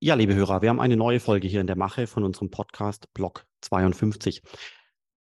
Ja, liebe Hörer, wir haben eine neue Folge hier in der Mache von unserem Podcast Block 52.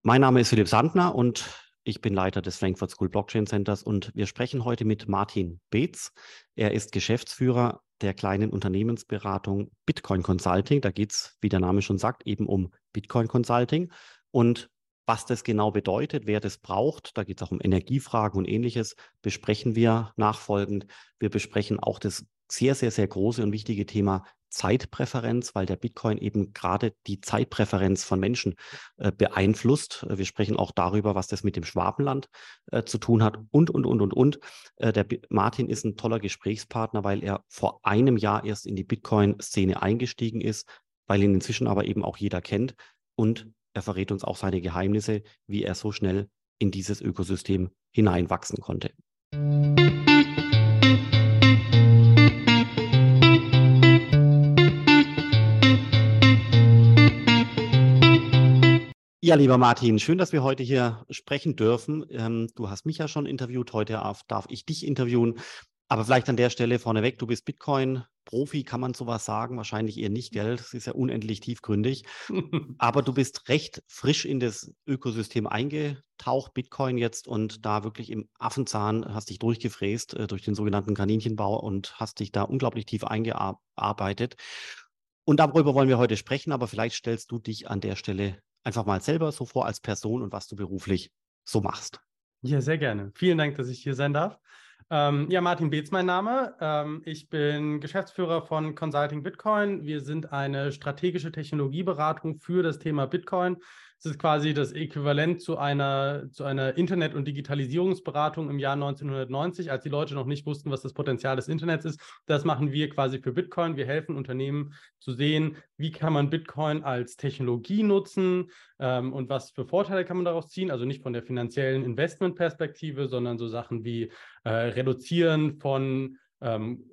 Mein Name ist Philipp Sandner und ich bin Leiter des Frankfurt School Blockchain Centers und wir sprechen heute mit Martin Beetz. Er ist Geschäftsführer der kleinen Unternehmensberatung Bitcoin Consulting. Da geht es, wie der Name schon sagt, eben um Bitcoin Consulting. Und was das genau bedeutet, wer das braucht, da geht es auch um Energiefragen und ähnliches, besprechen wir nachfolgend. Wir besprechen auch das sehr, sehr, sehr große und wichtige Thema Zeitpräferenz, weil der Bitcoin eben gerade die Zeitpräferenz von Menschen äh, beeinflusst. Wir sprechen auch darüber, was das mit dem Schwabenland äh, zu tun hat und, und, und, und, und. Äh, der B Martin ist ein toller Gesprächspartner, weil er vor einem Jahr erst in die Bitcoin-Szene eingestiegen ist, weil ihn inzwischen aber eben auch jeder kennt und er verrät uns auch seine Geheimnisse, wie er so schnell in dieses Ökosystem hineinwachsen konnte. Ja, lieber Martin, schön, dass wir heute hier sprechen dürfen. Ähm, du hast mich ja schon interviewt, heute darf ich dich interviewen. Aber vielleicht an der Stelle vorneweg, du bist Bitcoin-Profi, kann man sowas sagen? Wahrscheinlich eher nicht, gell? Das ist ja unendlich tiefgründig. Aber du bist recht frisch in das Ökosystem eingetaucht, Bitcoin jetzt, und da wirklich im Affenzahn hast dich durchgefräst äh, durch den sogenannten Kaninchenbau und hast dich da unglaublich tief eingearbeitet. Und darüber wollen wir heute sprechen, aber vielleicht stellst du dich an der Stelle einfach mal selber so vor als Person und was du beruflich so machst. Ja, sehr gerne. Vielen Dank, dass ich hier sein darf. Ähm, ja, Martin Beetz mein Name. Ähm, ich bin Geschäftsführer von Consulting Bitcoin. Wir sind eine strategische Technologieberatung für das Thema Bitcoin. Es ist quasi das Äquivalent zu einer, zu einer Internet- und Digitalisierungsberatung im Jahr 1990, als die Leute noch nicht wussten, was das Potenzial des Internets ist. Das machen wir quasi für Bitcoin. Wir helfen Unternehmen zu sehen, wie kann man Bitcoin als Technologie nutzen ähm, und was für Vorteile kann man daraus ziehen. Also nicht von der finanziellen Investmentperspektive, sondern so Sachen wie äh, Reduzieren von ähm,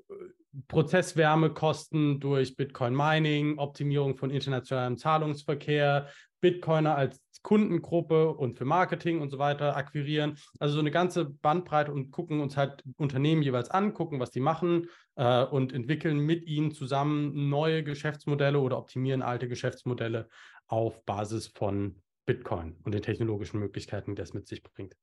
Prozesswärmekosten durch Bitcoin Mining, Optimierung von internationalem Zahlungsverkehr, Bitcoiner als Kundengruppe und für Marketing und so weiter akquirieren. Also so eine ganze Bandbreite und gucken uns halt Unternehmen jeweils an, gucken, was die machen äh, und entwickeln mit ihnen zusammen neue Geschäftsmodelle oder optimieren alte Geschäftsmodelle auf Basis von Bitcoin und den technologischen Möglichkeiten, die das mit sich bringt.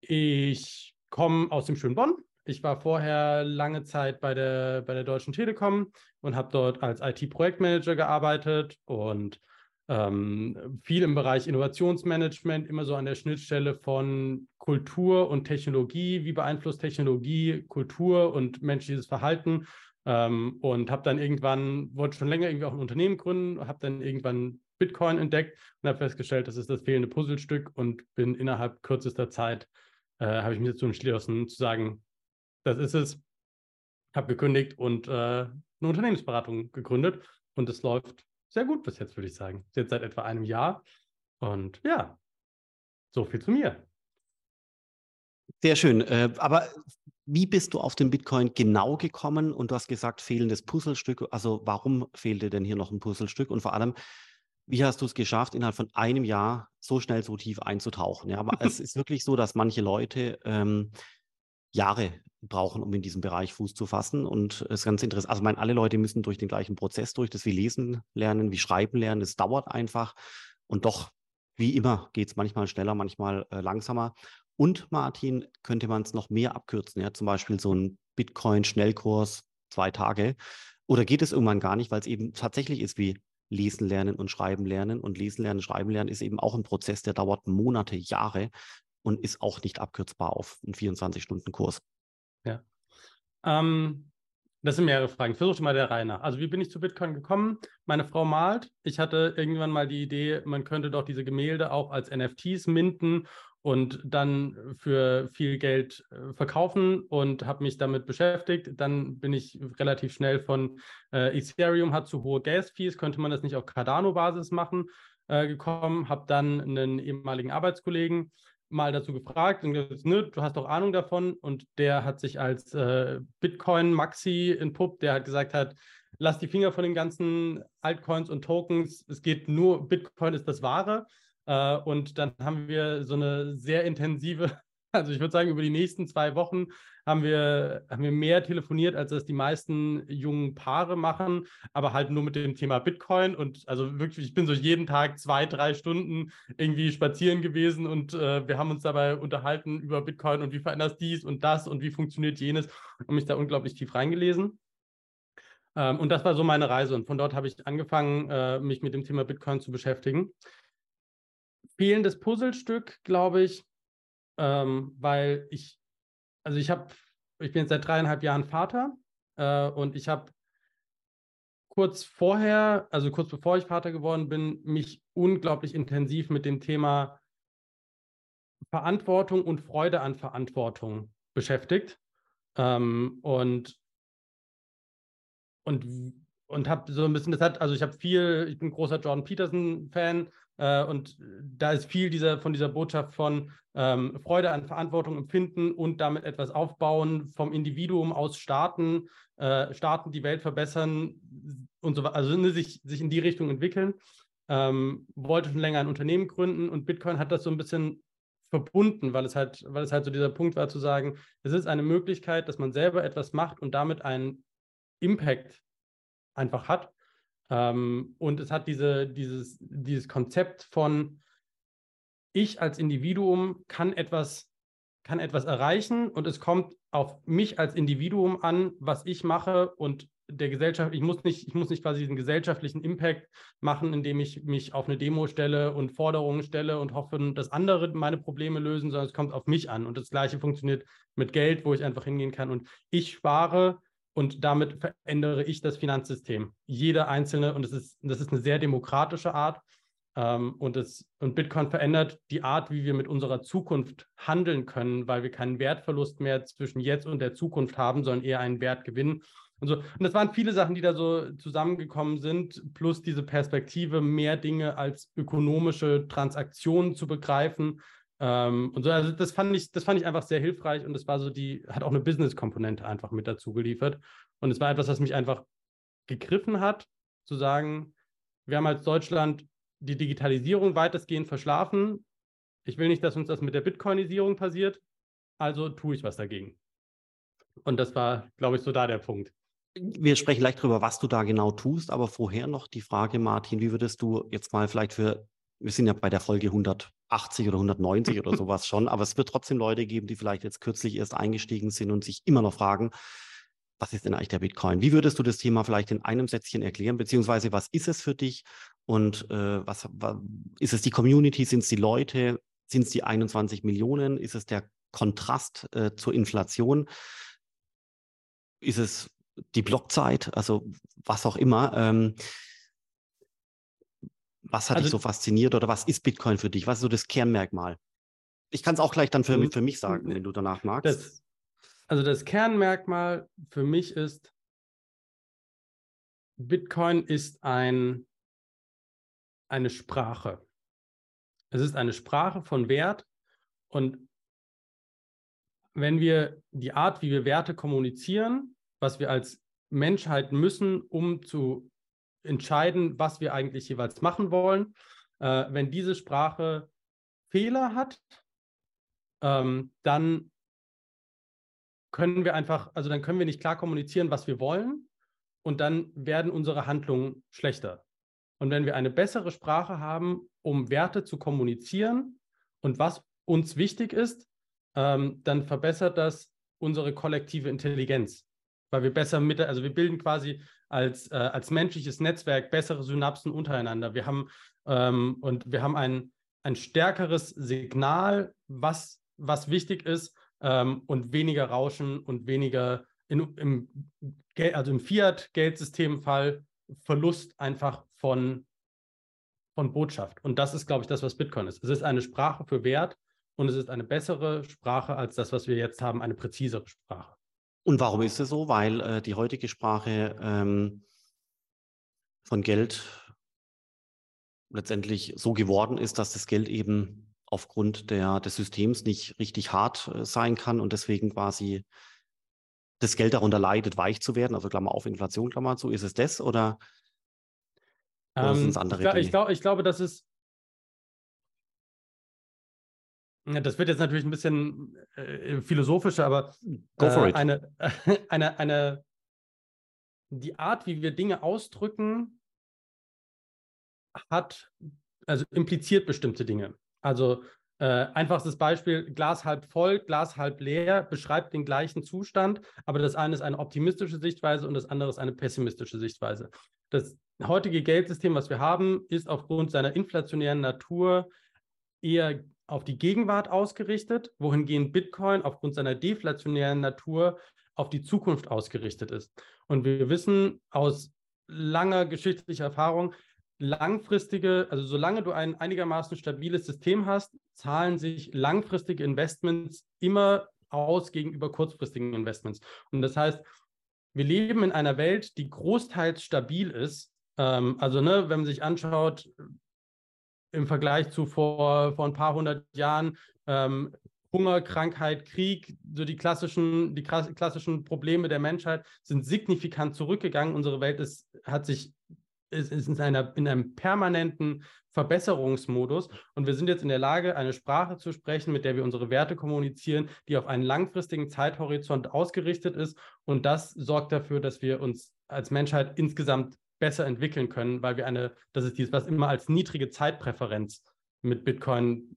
Ich komme aus dem schönen Bonn. Ich war vorher lange Zeit bei der, bei der Deutschen Telekom und habe dort als IT-Projektmanager gearbeitet und ähm, viel im Bereich Innovationsmanagement, immer so an der Schnittstelle von Kultur und Technologie. Wie beeinflusst Technologie Kultur und menschliches Verhalten? Ähm, und habe dann irgendwann, wollte schon länger irgendwie auch ein Unternehmen gründen, habe dann irgendwann Bitcoin entdeckt und habe festgestellt, das ist das fehlende Puzzlestück und bin innerhalb kürzester Zeit, äh, habe ich mich dazu entschlossen zu sagen, das ist es, habe gekündigt und äh, eine Unternehmensberatung gegründet und es läuft sehr gut bis jetzt, würde ich sagen. Jetzt seit etwa einem Jahr. Und ja, so viel zu mir. Sehr schön. Äh, aber wie bist du auf den Bitcoin genau gekommen? Und du hast gesagt, fehlendes Puzzlestück. Also warum fehlte denn hier noch ein Puzzlestück? Und vor allem, wie hast du es geschafft, innerhalb von einem Jahr so schnell so tief einzutauchen? Ja, aber es ist wirklich so, dass manche Leute ähm, Jahre brauchen, um in diesem Bereich Fuß zu fassen. Und es ist ganz interessant. Also, ich meine, alle Leute müssen durch den gleichen Prozess durch, das wie Lesen lernen, wie Schreiben lernen. Das dauert einfach. Und doch, wie immer, geht es manchmal schneller, manchmal äh, langsamer. Und Martin, könnte man es noch mehr abkürzen. Ja, zum Beispiel so ein Bitcoin-Schnellkurs, zwei Tage. Oder geht es irgendwann gar nicht, weil es eben tatsächlich ist wie Lesen lernen und Schreiben lernen. Und Lesen lernen, Schreiben lernen ist eben auch ein Prozess, der dauert Monate, Jahre und ist auch nicht abkürzbar auf einen 24-Stunden-Kurs. Ähm, das sind mehrere Fragen. Versuche mal der Reihe nach. Also, wie bin ich zu Bitcoin gekommen? Meine Frau malt. Ich hatte irgendwann mal die Idee, man könnte doch diese Gemälde auch als NFTs minden und dann für viel Geld äh, verkaufen und habe mich damit beschäftigt. Dann bin ich relativ schnell von äh, Ethereum hat zu hohe Gas-Fees, könnte man das nicht auf Cardano-Basis machen, äh, gekommen. Habe dann einen ehemaligen Arbeitskollegen mal dazu gefragt und gesagt, ne, du hast doch Ahnung davon. Und der hat sich als äh, Bitcoin-Maxi entpuppt, der hat gesagt hat, lass die Finger von den ganzen Altcoins und Tokens. Es geht nur, Bitcoin ist das Wahre. Äh, und dann haben wir so eine sehr intensive Also ich würde sagen, über die nächsten zwei Wochen haben wir, haben wir mehr telefoniert, als das die meisten jungen Paare machen, aber halt nur mit dem Thema Bitcoin. Und also wirklich, ich bin so jeden Tag zwei, drei Stunden irgendwie spazieren gewesen und äh, wir haben uns dabei unterhalten über Bitcoin und wie verändert dies und das und wie funktioniert jenes und mich da unglaublich tief reingelesen. Ähm, und das war so meine Reise. Und von dort habe ich angefangen, äh, mich mit dem Thema Bitcoin zu beschäftigen. Fehlendes Puzzlestück, glaube ich, ähm, weil ich, also ich habe, ich bin jetzt seit dreieinhalb Jahren Vater äh, und ich habe kurz vorher, also kurz bevor ich Vater geworden bin, mich unglaublich intensiv mit dem Thema Verantwortung und Freude an Verantwortung beschäftigt. Ähm, und und, und habe so ein bisschen, das hat, also ich habe viel, ich bin großer Jordan Peterson-Fan äh, und da ist viel dieser, von dieser Botschaft von ähm, Freude an Verantwortung empfinden und damit etwas aufbauen, vom Individuum aus starten, äh, starten, die Welt verbessern und so weiter, also ne, sich, sich in die Richtung entwickeln. Ähm, wollte schon länger ein Unternehmen gründen und Bitcoin hat das so ein bisschen verbunden, weil es halt, weil es halt so dieser Punkt war zu sagen, es ist eine Möglichkeit, dass man selber etwas macht und damit einen Impact einfach hat. Ähm, und es hat diese, dieses, dieses Konzept von, ich als Individuum kann etwas, kann etwas erreichen und es kommt auf mich als Individuum an, was ich mache und der Gesellschaft, ich muss nicht, ich muss nicht quasi diesen gesellschaftlichen Impact machen, indem ich mich auf eine Demo stelle und Forderungen stelle und hoffe, dass andere meine Probleme lösen, sondern es kommt auf mich an. Und das Gleiche funktioniert mit Geld, wo ich einfach hingehen kann und ich spare und damit verändere ich das Finanzsystem. Jeder einzelne, und das ist, das ist eine sehr demokratische Art. Ähm, und, das, und Bitcoin verändert die Art, wie wir mit unserer Zukunft handeln können, weil wir keinen Wertverlust mehr zwischen jetzt und der Zukunft haben, sondern eher einen Wertgewinn. Und, so. und das waren viele Sachen, die da so zusammengekommen sind, plus diese Perspektive, mehr Dinge als ökonomische Transaktionen zu begreifen ähm, und so, also das fand ich, das fand ich einfach sehr hilfreich und das war so die, hat auch eine Business-Komponente einfach mit dazu geliefert. Und es war etwas, was mich einfach gegriffen hat, zu sagen, wir haben als Deutschland die Digitalisierung weitestgehend verschlafen. Ich will nicht, dass uns das mit der Bitcoinisierung passiert, also tue ich was dagegen. Und das war, glaube ich, so da der Punkt. Wir sprechen gleich darüber, was du da genau tust, aber vorher noch die Frage, Martin, wie würdest du jetzt mal vielleicht für wir sind ja bei der Folge 180 oder 190 oder sowas schon, aber es wird trotzdem Leute geben, die vielleicht jetzt kürzlich erst eingestiegen sind und sich immer noch fragen, was ist denn eigentlich der Bitcoin? Wie würdest du das Thema vielleicht in einem Sätzchen erklären, beziehungsweise was ist es für dich? Und äh, was, was, ist es die Community, sind es die Leute, sind es die 21 Millionen, ist es der Kontrast äh, zur Inflation, ist es die Blockzeit, also was auch immer. Ähm, was hat also, dich so fasziniert oder was ist Bitcoin für dich? Was ist so das Kernmerkmal? Ich kann es auch gleich dann für, mhm. für mich sagen, wenn du danach magst. Das, also das Kernmerkmal für mich ist, Bitcoin ist ein, eine Sprache. Es ist eine Sprache von Wert und wenn wir die Art, wie wir Werte kommunizieren, was wir als Menschheit müssen, um zu entscheiden, was wir eigentlich jeweils machen wollen. Äh, wenn diese Sprache Fehler hat, ähm, dann können wir einfach, also dann können wir nicht klar kommunizieren, was wir wollen und dann werden unsere Handlungen schlechter. Und wenn wir eine bessere Sprache haben, um Werte zu kommunizieren und was uns wichtig ist, ähm, dann verbessert das unsere kollektive Intelligenz, weil wir besser mit, also wir bilden quasi als, äh, als menschliches Netzwerk bessere Synapsen untereinander. Wir haben ähm, und wir haben ein, ein stärkeres Signal, was, was wichtig ist ähm, und weniger Rauschen und weniger in, im, also im Fiat-Geldsystemfall Verlust einfach von, von Botschaft. Und das ist, glaube ich, das, was Bitcoin ist. Es ist eine Sprache für Wert und es ist eine bessere Sprache als das, was wir jetzt haben, eine präzisere Sprache. Und warum ist es so? Weil äh, die heutige Sprache ähm, von Geld letztendlich so geworden ist, dass das Geld eben aufgrund der, des Systems nicht richtig hart äh, sein kann und deswegen quasi das Geld darunter leidet, weich zu werden. Also Klammer auf Inflation, Klammer zu. Ist es das oder, oder ähm, sind es andere ich, Dinge? Ich, glaub, ich glaube, dass es das wird jetzt natürlich ein bisschen äh, philosophischer, aber äh, eine, eine, eine, die Art, wie wir Dinge ausdrücken, hat, also impliziert bestimmte Dinge. Also äh, einfachstes Beispiel, Glas halb voll, Glas halb leer, beschreibt den gleichen Zustand, aber das eine ist eine optimistische Sichtweise und das andere ist eine pessimistische Sichtweise. Das heutige Geldsystem, was wir haben, ist aufgrund seiner inflationären Natur eher auf die Gegenwart ausgerichtet, wohingehend Bitcoin aufgrund seiner deflationären Natur auf die Zukunft ausgerichtet ist. Und wir wissen aus langer geschichtlicher Erfahrung, langfristige, also solange du ein einigermaßen stabiles System hast, zahlen sich langfristige Investments immer aus gegenüber kurzfristigen Investments. Und das heißt, wir leben in einer Welt, die großteils stabil ist. Ähm, also, ne, wenn man sich anschaut, im Vergleich zu vor, vor ein paar hundert Jahren, ähm, Hunger, Krankheit, Krieg, so die klassischen, die klassischen Probleme der Menschheit sind signifikant zurückgegangen. Unsere Welt ist, hat sich ist, ist in, einer, in einem permanenten Verbesserungsmodus und wir sind jetzt in der Lage, eine Sprache zu sprechen, mit der wir unsere Werte kommunizieren, die auf einen langfristigen Zeithorizont ausgerichtet ist und das sorgt dafür, dass wir uns als Menschheit insgesamt besser entwickeln können, weil wir eine, das ist dieses, was immer als niedrige Zeitpräferenz mit Bitcoin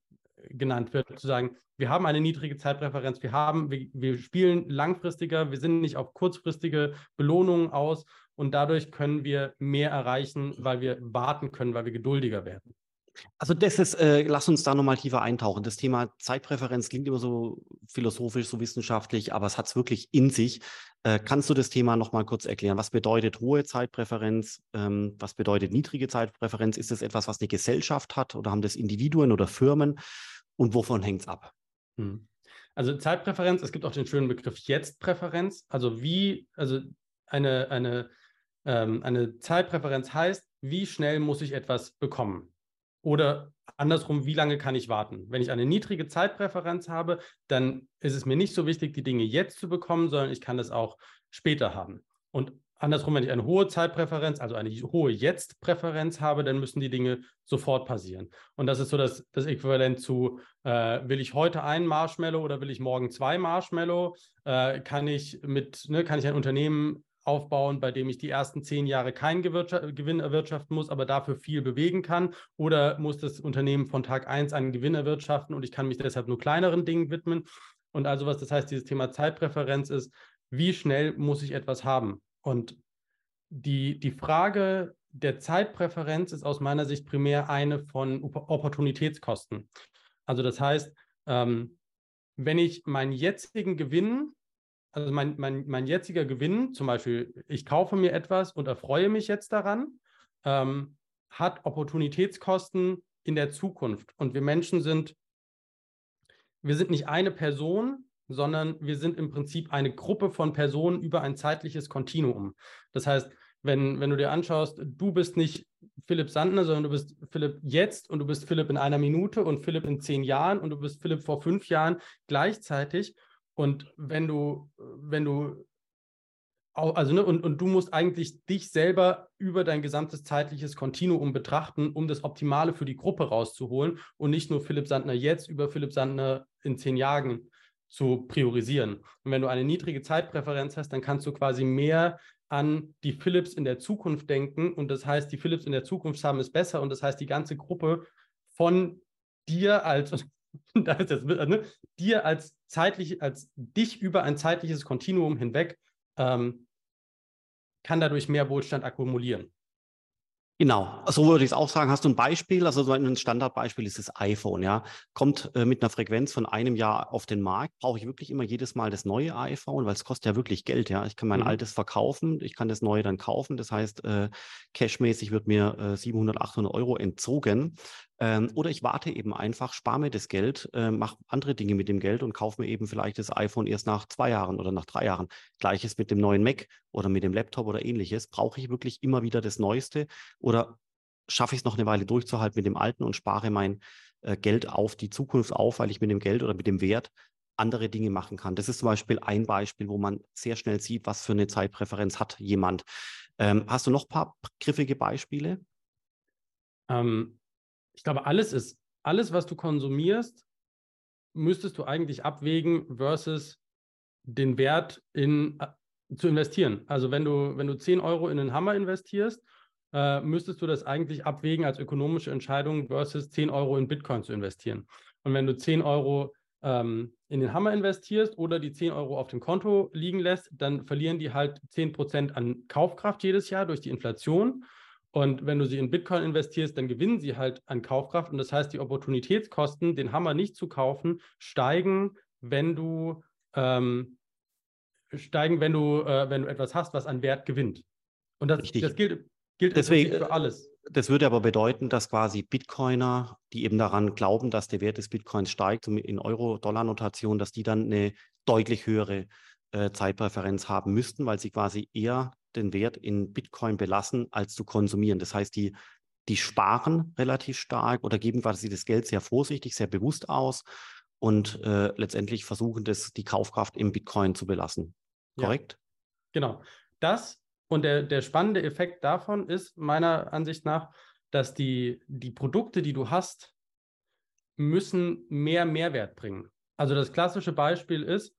genannt wird, zu sagen, wir haben eine niedrige Zeitpräferenz, wir haben, wir, wir spielen langfristiger, wir sind nicht auf kurzfristige Belohnungen aus und dadurch können wir mehr erreichen, weil wir warten können, weil wir geduldiger werden. Also das ist, äh, lass uns da nochmal tiefer eintauchen. Das Thema Zeitpräferenz klingt immer so philosophisch, so wissenschaftlich, aber es hat es wirklich in sich. Äh, kannst du das Thema nochmal kurz erklären? Was bedeutet hohe Zeitpräferenz? Ähm, was bedeutet niedrige Zeitpräferenz? Ist das etwas, was eine Gesellschaft hat oder haben das Individuen oder Firmen? Und wovon hängt es ab? Hm. Also Zeitpräferenz, es gibt auch den schönen Begriff Jetzt-Präferenz. Also wie, also eine, eine ähm, eine Zeitpräferenz heißt, wie schnell muss ich etwas bekommen? Oder andersrum, wie lange kann ich warten? Wenn ich eine niedrige Zeitpräferenz habe, dann ist es mir nicht so wichtig, die Dinge jetzt zu bekommen, sondern ich kann es auch später haben. Und andersrum, wenn ich eine hohe Zeitpräferenz, also eine hohe Jetzt-Präferenz habe, dann müssen die Dinge sofort passieren. Und das ist so das, das Äquivalent zu, äh, will ich heute ein Marshmallow oder will ich morgen zwei Marshmallow? Äh, kann ich mit, ne, kann ich ein Unternehmen aufbauen, bei dem ich die ersten zehn Jahre keinen Gewinn erwirtschaften muss, aber dafür viel bewegen kann? Oder muss das Unternehmen von Tag eins einen Gewinn erwirtschaften und ich kann mich deshalb nur kleineren Dingen widmen? Und also was das heißt, dieses Thema Zeitpräferenz ist, wie schnell muss ich etwas haben? Und die, die Frage der Zeitpräferenz ist aus meiner Sicht primär eine von Opportunitätskosten. Also das heißt, ähm, wenn ich meinen jetzigen Gewinn also mein, mein, mein jetziger Gewinn, zum Beispiel, ich kaufe mir etwas und erfreue mich jetzt daran, ähm, hat Opportunitätskosten in der Zukunft. Und wir Menschen sind, wir sind nicht eine Person, sondern wir sind im Prinzip eine Gruppe von Personen über ein zeitliches Kontinuum. Das heißt, wenn, wenn du dir anschaust, du bist nicht Philipp Sandner, sondern du bist Philipp jetzt und du bist Philipp in einer Minute und Philipp in zehn Jahren und du bist Philipp vor fünf Jahren gleichzeitig und wenn du, wenn du also ne, und, und du musst eigentlich dich selber über dein gesamtes zeitliches Kontinuum betrachten, um das Optimale für die Gruppe rauszuholen und nicht nur Philipp Sandner jetzt über Philipp Sandner in zehn Jahren zu priorisieren. Und wenn du eine niedrige Zeitpräferenz hast, dann kannst du quasi mehr an die Philips in der Zukunft denken und das heißt, die Philips in der Zukunft haben es besser und das heißt, die ganze Gruppe von dir als da ist jetzt, ne, dir als zeitlich, als dich über ein zeitliches Kontinuum hinweg ähm, kann dadurch mehr Wohlstand akkumulieren. Genau, so würde ich es auch sagen. Hast du ein Beispiel? Also so ein Standardbeispiel ist das iPhone, ja. Kommt äh, mit einer Frequenz von einem Jahr auf den Markt, brauche ich wirklich immer jedes Mal das neue iPhone, weil es kostet ja wirklich Geld, ja. Ich kann mein mhm. altes verkaufen, ich kann das neue dann kaufen. Das heißt, äh, cashmäßig wird mir äh, 700, 800 Euro entzogen. Ähm, oder ich warte eben einfach, spare mir das Geld, äh, mache andere Dinge mit dem Geld und kaufe mir eben vielleicht das iPhone erst nach zwei Jahren oder nach drei Jahren. Gleiches mit dem neuen Mac oder mit dem Laptop oder ähnliches. Brauche ich wirklich immer wieder das Neueste oder schaffe ich es noch eine Weile durchzuhalten mit dem Alten und spare mein äh, Geld auf die Zukunft auf, weil ich mit dem Geld oder mit dem Wert andere Dinge machen kann. Das ist zum Beispiel ein Beispiel, wo man sehr schnell sieht, was für eine Zeitpräferenz hat jemand. Ähm, hast du noch ein paar griffige Beispiele? Ähm, ich glaube, alles ist, alles, was du konsumierst, müsstest du eigentlich abwägen versus den Wert in, äh, zu investieren. Also wenn du, wenn du 10 Euro in einen Hammer investierst, äh, müsstest du das eigentlich abwägen als ökonomische Entscheidung versus 10 Euro in Bitcoin zu investieren. Und wenn du 10 Euro ähm, in den Hammer investierst oder die 10 Euro auf dem Konto liegen lässt, dann verlieren die halt 10% an Kaufkraft jedes Jahr durch die Inflation. Und wenn du sie in Bitcoin investierst, dann gewinnen sie halt an Kaufkraft. Und das heißt, die Opportunitätskosten, den Hammer nicht zu kaufen, steigen, wenn du ähm, steigen, wenn du, äh, wenn du etwas hast, was an Wert gewinnt. Und das, das gilt, gilt Deswegen, für alles. Das würde aber bedeuten, dass quasi Bitcoiner, die eben daran glauben, dass der Wert des Bitcoins steigt, in Euro-Dollar-Notation, dass die dann eine deutlich höhere äh, Zeitpräferenz haben müssten, weil sie quasi eher den Wert in Bitcoin belassen, als zu konsumieren. Das heißt, die, die sparen relativ stark oder geben quasi das Geld sehr vorsichtig, sehr bewusst aus und äh, letztendlich versuchen, das, die Kaufkraft im Bitcoin zu belassen. Korrekt? Ja, genau. Das und der, der spannende Effekt davon ist meiner Ansicht nach, dass die, die Produkte, die du hast, müssen mehr Mehrwert bringen. Also das klassische Beispiel ist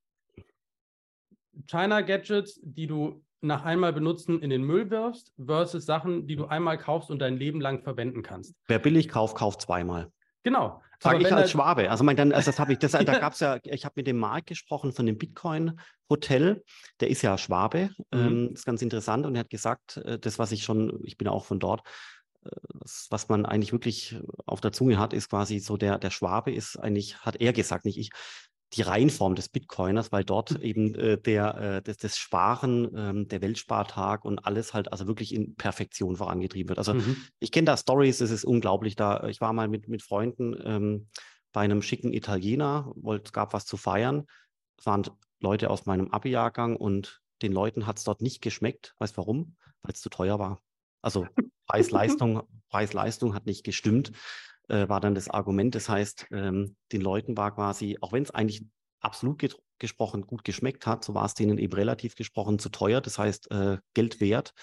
China Gadgets, die du nach einmal benutzen in den Müll wirfst, versus Sachen, die du einmal kaufst und dein Leben lang verwenden kannst. Wer billig kauft, kauft zweimal. Genau. Sage ich als Schwabe. Also mein, dann, also das habe ich, das, da gab es ja, ich habe mit dem Marc gesprochen von dem Bitcoin-Hotel. Der ist ja Schwabe. Mhm. Ähm, ist ganz interessant. Und er hat gesagt, äh, das, was ich schon, ich bin auch von dort, äh, das, was man eigentlich wirklich auf der Zunge hat, ist quasi so der, der Schwabe ist eigentlich, hat er gesagt, nicht ich, die Reihenform des Bitcoiners, weil dort mhm. eben äh, der, äh, das, das Sparen, ähm, der Weltspartag und alles halt also wirklich in Perfektion vorangetrieben wird. Also mhm. ich kenne da Stories, es ist unglaublich. Da ich war mal mit, mit Freunden ähm, bei einem schicken Italiener, wollte, gab was zu feiern. Es waren Leute aus meinem Abi-Jahrgang und den Leuten hat es dort nicht geschmeckt. Weißt warum? Weil es zu teuer war. Also Preis-Leistung, Preis-Leistung hat nicht gestimmt äh, war dann das Argument. Das heißt, ähm, den Leuten war quasi, auch wenn es eigentlich absolut gesprochen gut geschmeckt hat, so war es denen eben relativ gesprochen zu teuer. Das heißt, äh, Geld wert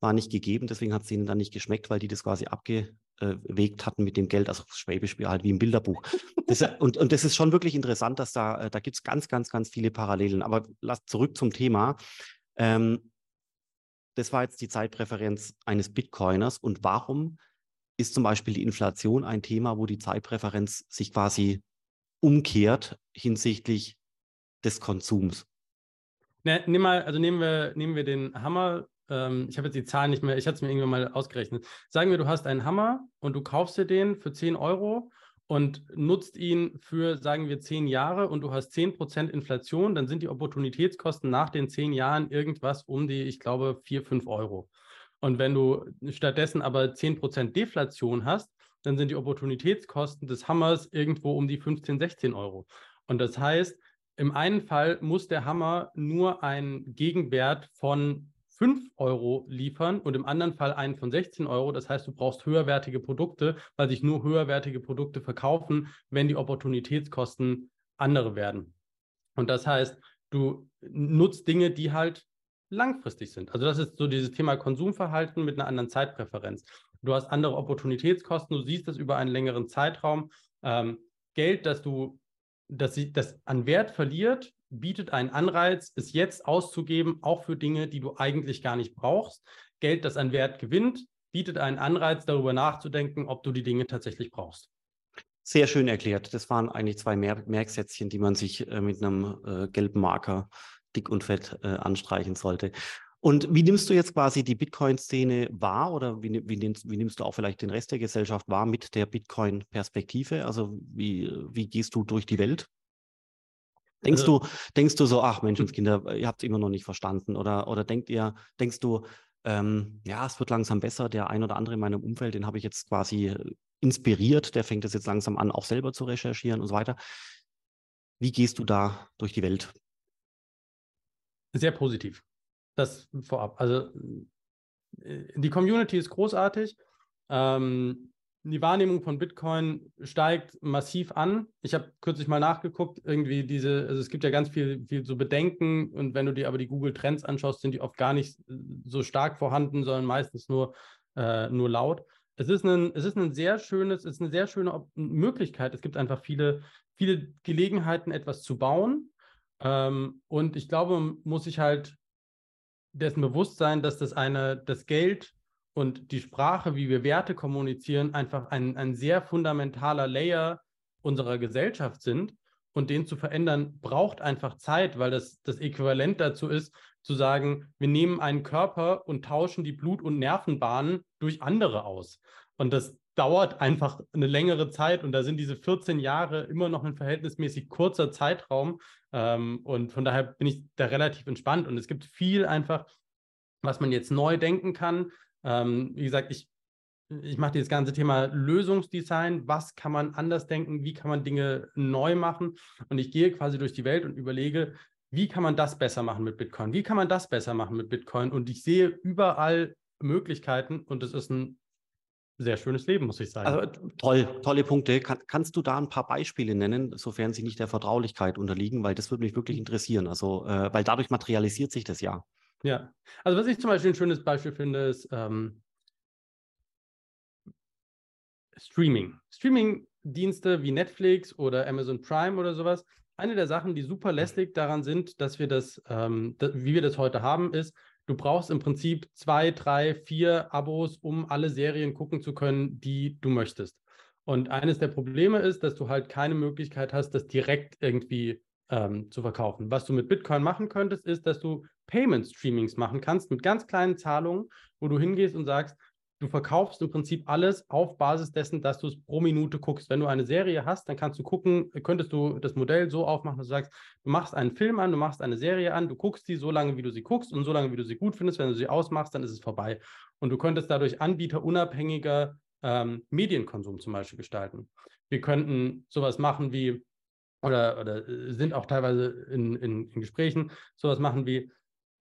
war nicht gegeben. Deswegen hat es ihnen dann nicht geschmeckt, weil die das quasi abgewegt hatten mit dem Geld. Also Schwäbisch halt wie im Bilderbuch. Das, und, und das ist schon wirklich interessant, dass da, äh, da gibt es ganz, ganz, ganz viele Parallelen. Aber lass zurück zum Thema. Ähm, das war jetzt die Zeitpräferenz eines Bitcoiners. Und warum ist zum Beispiel die Inflation ein Thema, wo die Zeitpräferenz sich quasi umkehrt hinsichtlich des Konsums. Ne, nimm mal, also nehmen wir, nehmen wir den Hammer. Ähm, ich habe jetzt die Zahlen nicht mehr, ich hatte es mir irgendwann mal ausgerechnet. Sagen wir, du hast einen Hammer und du kaufst dir den für 10 Euro und nutzt ihn für, sagen wir, 10 Jahre und du hast 10% Inflation, dann sind die Opportunitätskosten nach den 10 Jahren irgendwas um die, ich glaube, 4, 5 Euro. Und wenn du stattdessen aber 10% Deflation hast, dann sind die Opportunitätskosten des Hammers irgendwo um die 15, 16 Euro. Und das heißt, im einen Fall muss der Hammer nur einen Gegenwert von 5 Euro liefern und im anderen Fall einen von 16 Euro. Das heißt, du brauchst höherwertige Produkte, weil sich nur höherwertige Produkte verkaufen, wenn die Opportunitätskosten andere werden. Und das heißt, du nutzt Dinge, die halt langfristig sind. Also das ist so dieses Thema Konsumverhalten mit einer anderen Zeitpräferenz. Du hast andere Opportunitätskosten, du siehst das über einen längeren Zeitraum. Ähm, Geld, das du, das, sie, das an Wert verliert, bietet einen Anreiz, es jetzt auszugeben, auch für Dinge, die du eigentlich gar nicht brauchst. Geld, das an Wert gewinnt, bietet einen Anreiz, darüber nachzudenken, ob du die Dinge tatsächlich brauchst. Sehr schön erklärt. Das waren eigentlich zwei Merksätzchen, die man sich äh, mit einem äh, gelben Marker dick und fett äh, anstreichen sollte. Und wie nimmst du jetzt quasi die Bitcoin-Szene wahr oder wie, wie, nimmst, wie, nimmst, du auch vielleicht den Rest der Gesellschaft wahr mit der Bitcoin-Perspektive? Also wie, wie gehst du durch die Welt? Denkst also, du, denkst du so, ach Menschenskinder, ihr habt es immer noch nicht verstanden? Oder, oder denkt ihr, denkst du, ähm, ja, es wird langsam besser, der ein oder andere in meinem Umfeld, den habe ich jetzt quasi inspiriert, der fängt es jetzt langsam an, auch selber zu recherchieren und so weiter. Wie gehst du da durch die Welt? Sehr positiv. Das vorab. Also äh, die Community ist großartig. Ähm, die Wahrnehmung von Bitcoin steigt massiv an. Ich habe kürzlich mal nachgeguckt, irgendwie diese, also es gibt ja ganz viel, viel so Bedenken und wenn du dir aber die Google Trends anschaust, sind die oft gar nicht so stark vorhanden, sondern meistens nur, äh, nur laut. es ist ein, es ist ein sehr schönes, es ist eine sehr schöne Möglichkeit. Es gibt einfach viele, viele Gelegenheiten, etwas zu bauen. Ähm, und ich glaube, muss sich halt dessen bewusst sein, dass das eine, das Geld und die Sprache, wie wir Werte kommunizieren, einfach ein, ein sehr fundamentaler Layer unserer Gesellschaft sind. Und den zu verändern, braucht einfach Zeit, weil das das Äquivalent dazu ist, zu sagen, wir nehmen einen Körper und tauschen die Blut- und Nervenbahnen durch andere aus. Und das dauert einfach eine längere Zeit und da sind diese 14 Jahre immer noch ein verhältnismäßig kurzer Zeitraum. Ähm, und von daher bin ich da relativ entspannt und es gibt viel einfach, was man jetzt neu denken kann. Ähm, wie gesagt, ich, ich mache dieses ganze Thema Lösungsdesign. Was kann man anders denken? Wie kann man Dinge neu machen? Und ich gehe quasi durch die Welt und überlege, wie kann man das besser machen mit Bitcoin? Wie kann man das besser machen mit Bitcoin? Und ich sehe überall Möglichkeiten und es ist ein sehr schönes Leben, muss ich sagen. Also toll, tolle Punkte. Kann, kannst du da ein paar Beispiele nennen, sofern sie nicht der Vertraulichkeit unterliegen, weil das würde mich wirklich interessieren. Also, äh, weil dadurch materialisiert sich das ja. Ja, also was ich zum Beispiel ein schönes Beispiel finde, ist ähm, Streaming. Streaming-Dienste wie Netflix oder Amazon Prime oder sowas. Eine der Sachen, die super lästig daran sind, dass wir das, ähm, wie wir das heute haben, ist, du brauchst im Prinzip zwei, drei, vier Abos, um alle Serien gucken zu können, die du möchtest. Und eines der Probleme ist, dass du halt keine Möglichkeit hast, das direkt irgendwie ähm, zu verkaufen. Was du mit Bitcoin machen könntest, ist, dass du Payment-Streamings machen kannst mit ganz kleinen Zahlungen, wo du hingehst und sagst, du verkaufst im Prinzip alles auf Basis dessen, dass du es pro Minute guckst. Wenn du eine Serie hast, dann kannst du gucken, könntest du das Modell so aufmachen, dass du sagst, du machst einen Film an, du machst eine Serie an, du guckst die so lange, wie du sie guckst und so lange, wie du sie gut findest. Wenn du sie ausmachst, dann ist es vorbei. Und du könntest dadurch anbieterunabhängiger ähm, Medienkonsum zum Beispiel gestalten. Wir könnten sowas machen wie, oder, oder äh, sind auch teilweise in, in, in Gesprächen, sowas machen wie,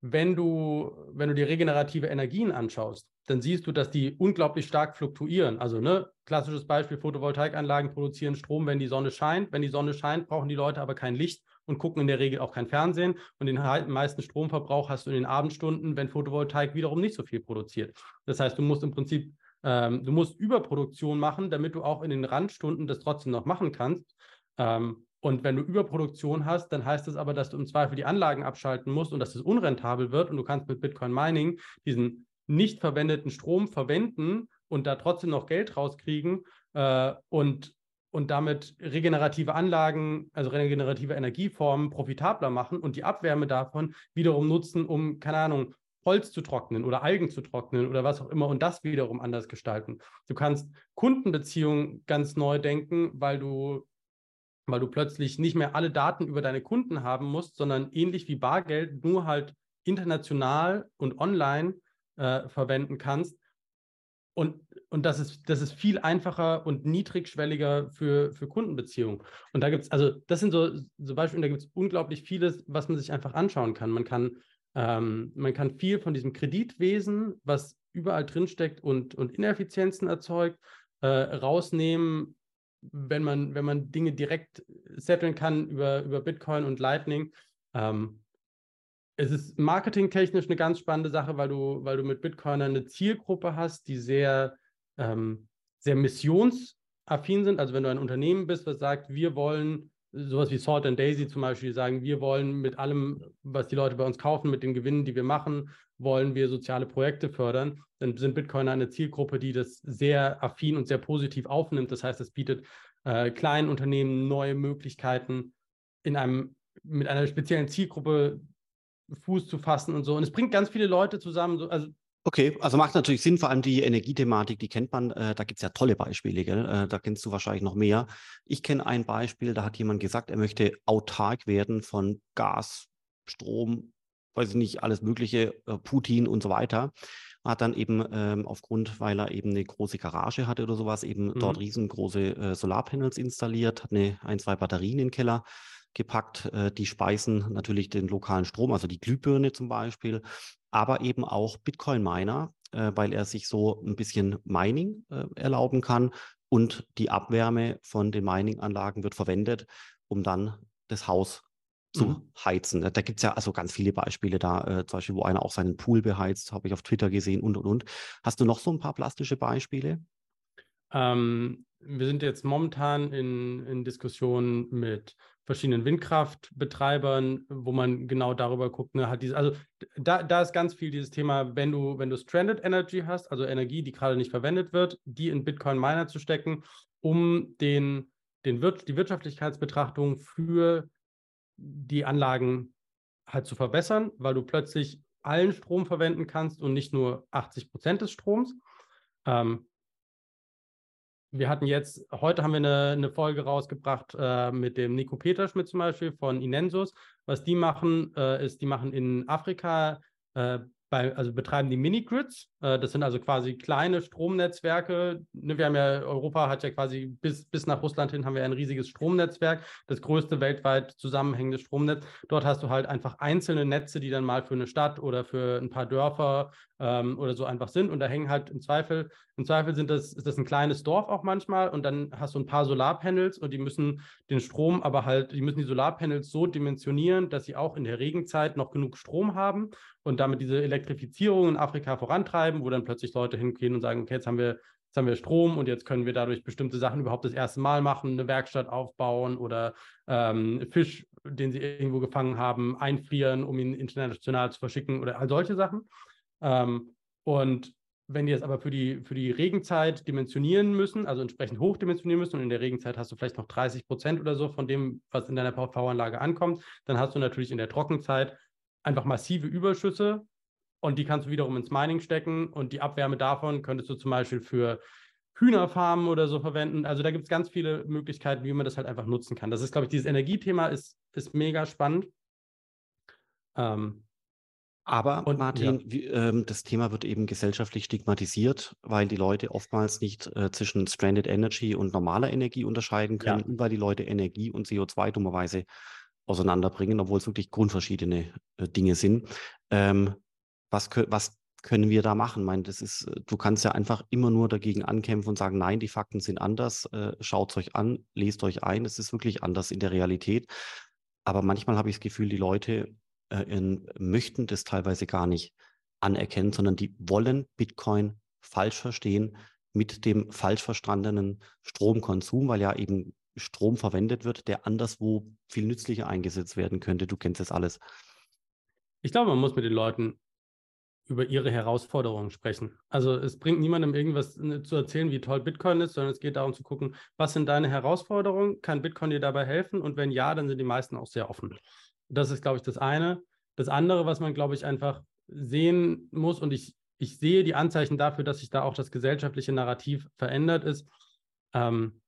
wenn du, wenn du die regenerative Energien anschaust, dann siehst du, dass die unglaublich stark fluktuieren. Also, ne, klassisches Beispiel: Photovoltaikanlagen produzieren Strom, wenn die Sonne scheint. Wenn die Sonne scheint, brauchen die Leute aber kein Licht und gucken in der Regel auch kein Fernsehen. Und den meisten Stromverbrauch hast du in den Abendstunden, wenn Photovoltaik wiederum nicht so viel produziert. Das heißt, du musst im Prinzip, ähm, du musst Überproduktion machen, damit du auch in den Randstunden das trotzdem noch machen kannst. Ähm, und wenn du Überproduktion hast, dann heißt das aber, dass du im Zweifel die Anlagen abschalten musst und dass es unrentabel wird und du kannst mit Bitcoin Mining diesen nicht verwendeten Strom verwenden und da trotzdem noch Geld rauskriegen äh, und, und damit regenerative Anlagen, also regenerative Energieformen profitabler machen und die Abwärme davon wiederum nutzen, um, keine Ahnung, Holz zu trocknen oder Algen zu trocknen oder was auch immer und das wiederum anders gestalten. Du kannst Kundenbeziehungen ganz neu denken, weil du weil du plötzlich nicht mehr alle Daten über deine Kunden haben musst, sondern ähnlich wie Bargeld nur halt international und online äh, verwenden kannst. Und, und das, ist, das ist viel einfacher und niedrigschwelliger für, für Kundenbeziehungen. Und da gibt es, also das sind so, so Beispiele, da gibt es unglaublich vieles, was man sich einfach anschauen kann. Man kann, ähm, man kann viel von diesem Kreditwesen, was überall drinsteckt und, und Ineffizienzen erzeugt, äh, rausnehmen, wenn man, wenn man Dinge direkt setteln kann über, über Bitcoin und Lightning. Ähm, es ist marketingtechnisch eine ganz spannende Sache, weil du, weil du mit Bitcoin eine Zielgruppe hast, die sehr, ähm, sehr missionsaffin sind. Also wenn du ein Unternehmen bist, was sagt, wir wollen sowas wie Salt and Daisy zum Beispiel sagen, wir wollen mit allem, was die Leute bei uns kaufen, mit den Gewinnen, die wir machen, wollen wir soziale Projekte fördern, dann sind Bitcoiner eine Zielgruppe, die das sehr affin und sehr positiv aufnimmt. Das heißt, es bietet äh, kleinen Unternehmen neue Möglichkeiten, in einem, mit einer speziellen Zielgruppe Fuß zu fassen und so. Und es bringt ganz viele Leute zusammen. So, also Okay, also macht natürlich Sinn, vor allem die Energiethematik, die kennt man, äh, da gibt es ja tolle Beispiele? Äh, da kennst du wahrscheinlich noch mehr. Ich kenne ein Beispiel, da hat jemand gesagt, er möchte autark werden von Gas, Strom, weiß ich nicht, alles Mögliche, äh, Putin und so weiter. Hat dann eben ähm, aufgrund, weil er eben eine große Garage hatte oder sowas, eben mhm. dort riesengroße äh, Solarpanels installiert, hat eine, ein, zwei Batterien im Keller gepackt. Äh, die speisen natürlich den lokalen Strom, also die Glühbirne zum Beispiel, aber eben auch Bitcoin-Miner, äh, weil er sich so ein bisschen Mining äh, erlauben kann und die Abwärme von den Mining-Anlagen wird verwendet, um dann das Haus zu mhm. heizen. Da gibt es ja also ganz viele Beispiele da, äh, zum Beispiel, wo einer auch seinen Pool beheizt, habe ich auf Twitter gesehen und und und. Hast du noch so ein paar plastische Beispiele? Ähm, wir sind jetzt momentan in, in Diskussionen mit verschiedenen Windkraftbetreibern, wo man genau darüber guckt, ne, hat diese, also da, da ist ganz viel dieses Thema, wenn du, wenn du Stranded Energy hast, also Energie, die gerade nicht verwendet wird, die in Bitcoin-Miner zu stecken, um den, den Wir die Wirtschaftlichkeitsbetrachtung für die Anlagen halt zu verbessern, weil du plötzlich allen Strom verwenden kannst und nicht nur 80 Prozent des Stroms. Ähm, wir hatten jetzt, heute haben wir eine, eine Folge rausgebracht äh, mit dem Nico Peterschmidt zum Beispiel von Inensus. Was die machen, äh, ist, die machen in Afrika äh, bei, also betreiben die Mini-Grids. Äh, das sind also quasi kleine Stromnetzwerke. Ne, wir haben ja, Europa hat ja quasi bis, bis nach Russland hin haben wir ein riesiges Stromnetzwerk, das größte weltweit zusammenhängende Stromnetz. Dort hast du halt einfach einzelne Netze, die dann mal für eine Stadt oder für ein paar Dörfer ähm, oder so einfach sind. Und da hängen halt im Zweifel, im Zweifel sind das, ist das ein kleines Dorf auch manchmal und dann hast du ein paar Solarpanels und die müssen den Strom aber halt, die müssen die Solarpanels so dimensionieren, dass sie auch in der Regenzeit noch genug Strom haben und damit diese Elektrifizierung in Afrika vorantreiben, wo dann plötzlich Leute hingehen und sagen, okay, jetzt haben wir jetzt haben wir Strom und jetzt können wir dadurch bestimmte Sachen überhaupt das erste Mal machen, eine Werkstatt aufbauen oder ähm, Fisch, den sie irgendwo gefangen haben, einfrieren, um ihn international zu verschicken oder all solche Sachen. Ähm, und wenn die es aber für die, für die Regenzeit dimensionieren müssen, also entsprechend hoch dimensionieren müssen, und in der Regenzeit hast du vielleicht noch 30 Prozent oder so von dem, was in deiner PV-Anlage ankommt, dann hast du natürlich in der Trockenzeit einfach massive Überschüsse und die kannst du wiederum ins Mining stecken und die Abwärme davon könntest du zum Beispiel für Hühnerfarmen oder so verwenden. Also da gibt es ganz viele Möglichkeiten, wie man das halt einfach nutzen kann. Das ist, glaube ich, dieses Energiethema ist, ist mega spannend. Ähm, aber und, Martin, ja. wie, ähm, das Thema wird eben gesellschaftlich stigmatisiert, weil die Leute oftmals nicht äh, zwischen Stranded Energy und normaler Energie unterscheiden können, ja. weil die Leute Energie und CO2 dummerweise auseinanderbringen, obwohl es wirklich grundverschiedene äh, Dinge sind. Ähm, was, was können wir da machen? Ich meine, das ist, äh, du kannst ja einfach immer nur dagegen ankämpfen und sagen, nein, die Fakten sind anders, äh, schaut euch an, lest euch ein, es ist wirklich anders in der Realität. Aber manchmal habe ich das Gefühl, die Leute äh, in, möchten das teilweise gar nicht anerkennen, sondern die wollen Bitcoin falsch verstehen mit dem falsch verstandenen Stromkonsum, weil ja eben Strom verwendet wird, der anderswo viel nützlicher eingesetzt werden könnte. Du kennst das alles. Ich glaube, man muss mit den Leuten über ihre Herausforderungen sprechen. Also es bringt niemandem irgendwas ne, zu erzählen, wie toll Bitcoin ist, sondern es geht darum zu gucken, was sind deine Herausforderungen? Kann Bitcoin dir dabei helfen? Und wenn ja, dann sind die meisten auch sehr offen. Das ist, glaube ich, das eine. Das andere, was man, glaube ich, einfach sehen muss, und ich, ich sehe die Anzeichen dafür, dass sich da auch das gesellschaftliche Narrativ verändert ist, ähm,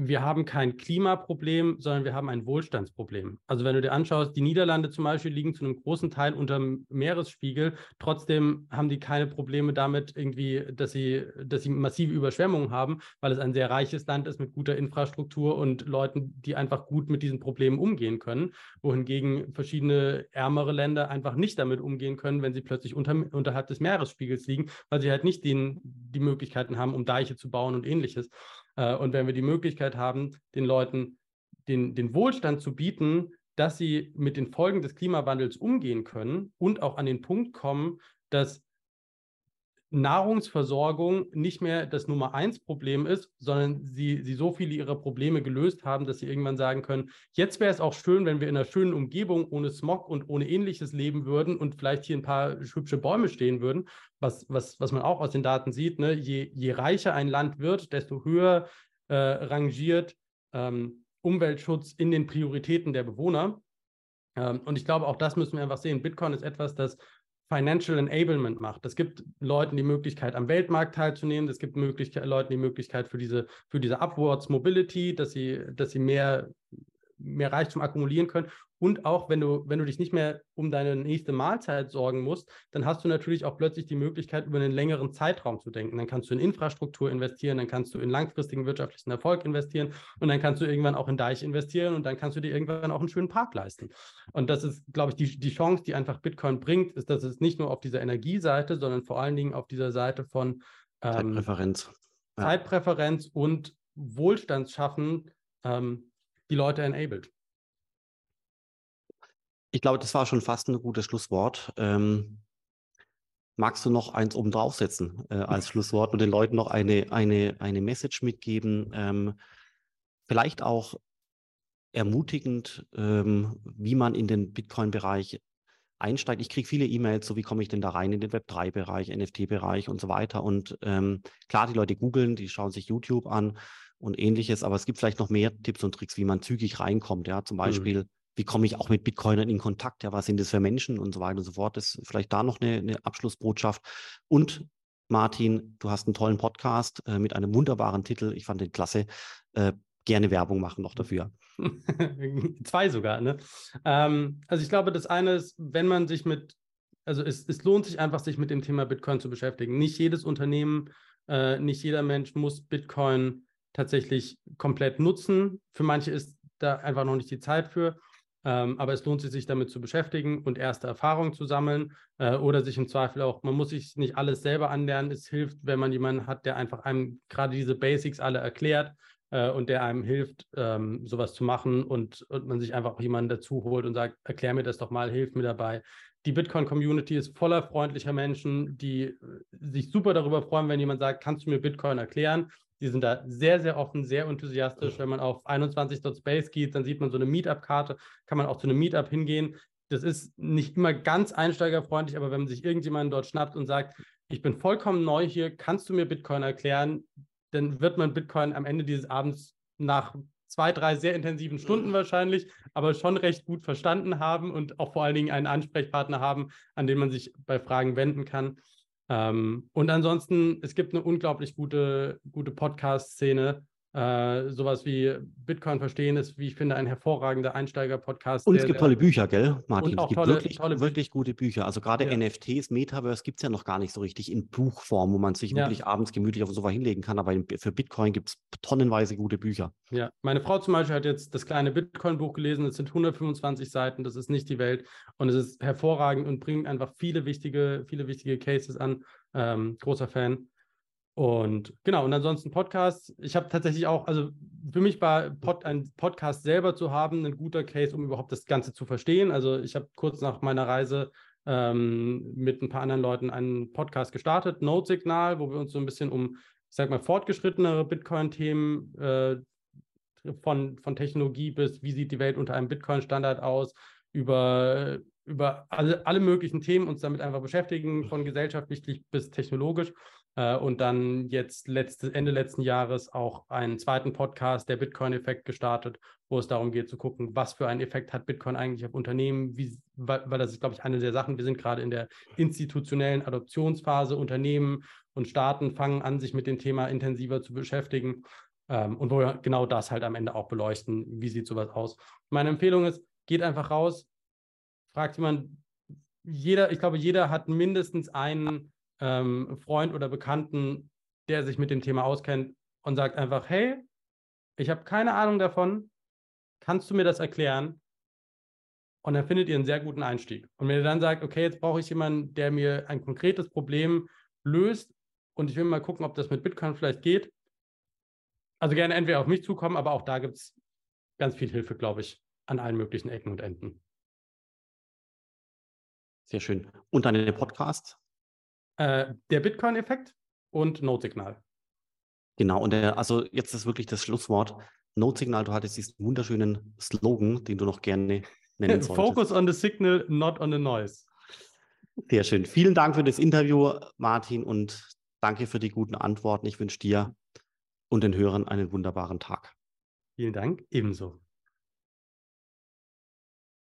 wir haben kein Klimaproblem, sondern wir haben ein Wohlstandsproblem. Also wenn du dir anschaust, die Niederlande zum Beispiel liegen zu einem großen Teil unter dem Meeresspiegel. Trotzdem haben die keine Probleme damit irgendwie, dass sie, dass sie massive Überschwemmungen haben, weil es ein sehr reiches Land ist mit guter Infrastruktur und Leuten, die einfach gut mit diesen Problemen umgehen können. Wohingegen verschiedene ärmere Länder einfach nicht damit umgehen können, wenn sie plötzlich unter, unterhalb des Meeresspiegels liegen, weil sie halt nicht den, die Möglichkeiten haben, um Deiche zu bauen und ähnliches. Äh, und wenn wir die Möglichkeit haben, den Leuten den, den Wohlstand zu bieten, dass sie mit den Folgen des Klimawandels umgehen können und auch an den Punkt kommen, dass Nahrungsversorgung nicht mehr das Nummer eins Problem ist, sondern sie, sie so viele ihrer Probleme gelöst haben, dass sie irgendwann sagen können, jetzt wäre es auch schön, wenn wir in einer schönen Umgebung ohne Smog und ohne ähnliches leben würden und vielleicht hier ein paar hübsche Bäume stehen würden, was, was, was man auch aus den Daten sieht. Ne? Je, je reicher ein Land wird, desto höher äh, rangiert ähm, Umweltschutz in den Prioritäten der Bewohner. Ähm, und ich glaube, auch das müssen wir einfach sehen. Bitcoin ist etwas, das Financial Enablement macht. Es gibt Leuten die Möglichkeit, am Weltmarkt teilzunehmen. Es gibt Leuten die Möglichkeit für diese, für diese Upwards Mobility, dass sie, dass sie mehr, mehr Reichtum akkumulieren können. Und auch wenn du, wenn du dich nicht mehr um deine nächste Mahlzeit sorgen musst, dann hast du natürlich auch plötzlich die Möglichkeit, über einen längeren Zeitraum zu denken. Dann kannst du in Infrastruktur investieren, dann kannst du in langfristigen wirtschaftlichen Erfolg investieren und dann kannst du irgendwann auch in Deich investieren und dann kannst du dir irgendwann auch einen schönen Park leisten. Und das ist, glaube ich, die, die Chance, die einfach Bitcoin bringt, ist, dass es nicht nur auf dieser Energieseite, sondern vor allen Dingen auf dieser Seite von ähm, Zeitpräferenz. Ja. Zeitpräferenz und Wohlstandsschaffen ähm, die Leute enabled. Ich glaube, das war schon fast ein gutes Schlusswort. Ähm, magst du noch eins oben draufsetzen äh, als Schlusswort und den Leuten noch eine, eine, eine Message mitgeben? Ähm, vielleicht auch ermutigend, ähm, wie man in den Bitcoin-Bereich einsteigt. Ich kriege viele E-Mails, so wie komme ich denn da rein in den Web3-Bereich, NFT-Bereich und so weiter. Und ähm, klar, die Leute googeln, die schauen sich YouTube an und ähnliches, aber es gibt vielleicht noch mehr Tipps und Tricks, wie man zügig reinkommt. Ja, zum mhm. Beispiel, mhm. Wie komme ich auch mit Bitcoinern in Kontakt? Ja, was sind das für Menschen und so weiter und so fort. Das ist vielleicht da noch eine, eine Abschlussbotschaft. Und Martin, du hast einen tollen Podcast äh, mit einem wunderbaren Titel. Ich fand den klasse. Äh, gerne Werbung machen noch dafür. Zwei sogar, ne? Ähm, also ich glaube, das eine ist, wenn man sich mit, also es, es lohnt sich einfach, sich mit dem Thema Bitcoin zu beschäftigen. Nicht jedes Unternehmen, äh, nicht jeder Mensch muss Bitcoin tatsächlich komplett nutzen. Für manche ist da einfach noch nicht die Zeit für. Ähm, aber es lohnt sich, sich damit zu beschäftigen und erste Erfahrungen zu sammeln äh, oder sich im Zweifel auch, man muss sich nicht alles selber anlernen. Es hilft, wenn man jemanden hat, der einfach einem gerade diese Basics alle erklärt äh, und der einem hilft, ähm, sowas zu machen und, und man sich einfach auch jemanden dazu holt und sagt, erklär mir das doch mal, hilf mir dabei. Die Bitcoin-Community ist voller freundlicher Menschen, die äh, sich super darüber freuen, wenn jemand sagt, kannst du mir Bitcoin erklären? Die sind da sehr, sehr offen, sehr enthusiastisch. Wenn man auf 21.space geht, dann sieht man so eine Meetup-Karte, kann man auch zu einem Meetup hingehen. Das ist nicht immer ganz einsteigerfreundlich, aber wenn man sich irgendjemanden dort schnappt und sagt, ich bin vollkommen neu hier, kannst du mir Bitcoin erklären? dann wird man Bitcoin am Ende dieses Abends nach zwei, drei sehr intensiven Stunden wahrscheinlich, aber schon recht gut verstanden haben und auch vor allen Dingen einen Ansprechpartner haben, an den man sich bei Fragen wenden kann. Ähm, und ansonsten, es gibt eine unglaublich gute, gute Podcast-Szene, äh, sowas wie Bitcoin verstehen ist, wie ich finde, ein hervorragender Einsteiger-Podcast. Und es gibt tolle Bücher, gell, Martin? Und auch es gibt tolle, wirklich, tolle wirklich gute Bücher. Also gerade ja. NFTs, Metaverse gibt es ja noch gar nicht so richtig in Buchform, wo man sich ja. wirklich abends gemütlich auf dem Sofa hinlegen kann. Aber für Bitcoin gibt es tonnenweise gute Bücher. Ja, meine Frau zum Beispiel hat jetzt das kleine Bitcoin-Buch gelesen. Es sind 125 Seiten, das ist nicht die Welt. Und es ist hervorragend und bringt einfach viele wichtige, viele wichtige Cases an. Ähm, großer Fan. Und genau, und ansonsten Podcasts. Ich habe tatsächlich auch, also für mich war Pod, ein Podcast selber zu haben ein guter Case, um überhaupt das Ganze zu verstehen. Also ich habe kurz nach meiner Reise ähm, mit ein paar anderen Leuten einen Podcast gestartet, Note Signal, wo wir uns so ein bisschen um, ich sag mal, fortgeschrittenere Bitcoin-Themen äh, von, von Technologie bis wie sieht die Welt unter einem Bitcoin-Standard aus, über, über alle, alle möglichen Themen uns damit einfach beschäftigen, von gesellschaftlich bis technologisch. Äh, und dann jetzt letzte, Ende letzten Jahres auch einen zweiten Podcast, der Bitcoin-Effekt, gestartet, wo es darum geht zu gucken, was für einen Effekt hat Bitcoin eigentlich auf Unternehmen, wie, weil, weil das ist, glaube ich, eine der Sachen. Wir sind gerade in der institutionellen Adoptionsphase. Unternehmen und Staaten fangen an, sich mit dem Thema intensiver zu beschäftigen. Ähm, und wo wir genau das halt am Ende auch beleuchten. Wie sieht sowas aus? Meine Empfehlung ist, geht einfach raus, fragt jemand, jeder, ich glaube, jeder hat mindestens einen ähm, Freund oder Bekannten, der sich mit dem Thema auskennt und sagt einfach, hey, ich habe keine Ahnung davon, kannst du mir das erklären? Und dann findet ihr einen sehr guten Einstieg. Und wenn ihr dann sagt, okay, jetzt brauche ich jemanden, der mir ein konkretes Problem löst und ich will mal gucken, ob das mit Bitcoin vielleicht geht, also gerne entweder auf mich zukommen, aber auch da gibt es ganz viel Hilfe, glaube ich, an allen möglichen Ecken und Enden. Sehr schön. Und deine Podcasts? Äh, der Bitcoin-Effekt und Notsignal. Genau, und der, also jetzt ist wirklich das Schlusswort. Notsignal, du hattest diesen wunderschönen Slogan, den du noch gerne nennen solltest. Focus on the signal, not on the noise. Sehr schön. Vielen Dank für das Interview, Martin, und danke für die guten Antworten. Ich wünsche dir und den Hörern einen wunderbaren Tag. Vielen Dank, ebenso.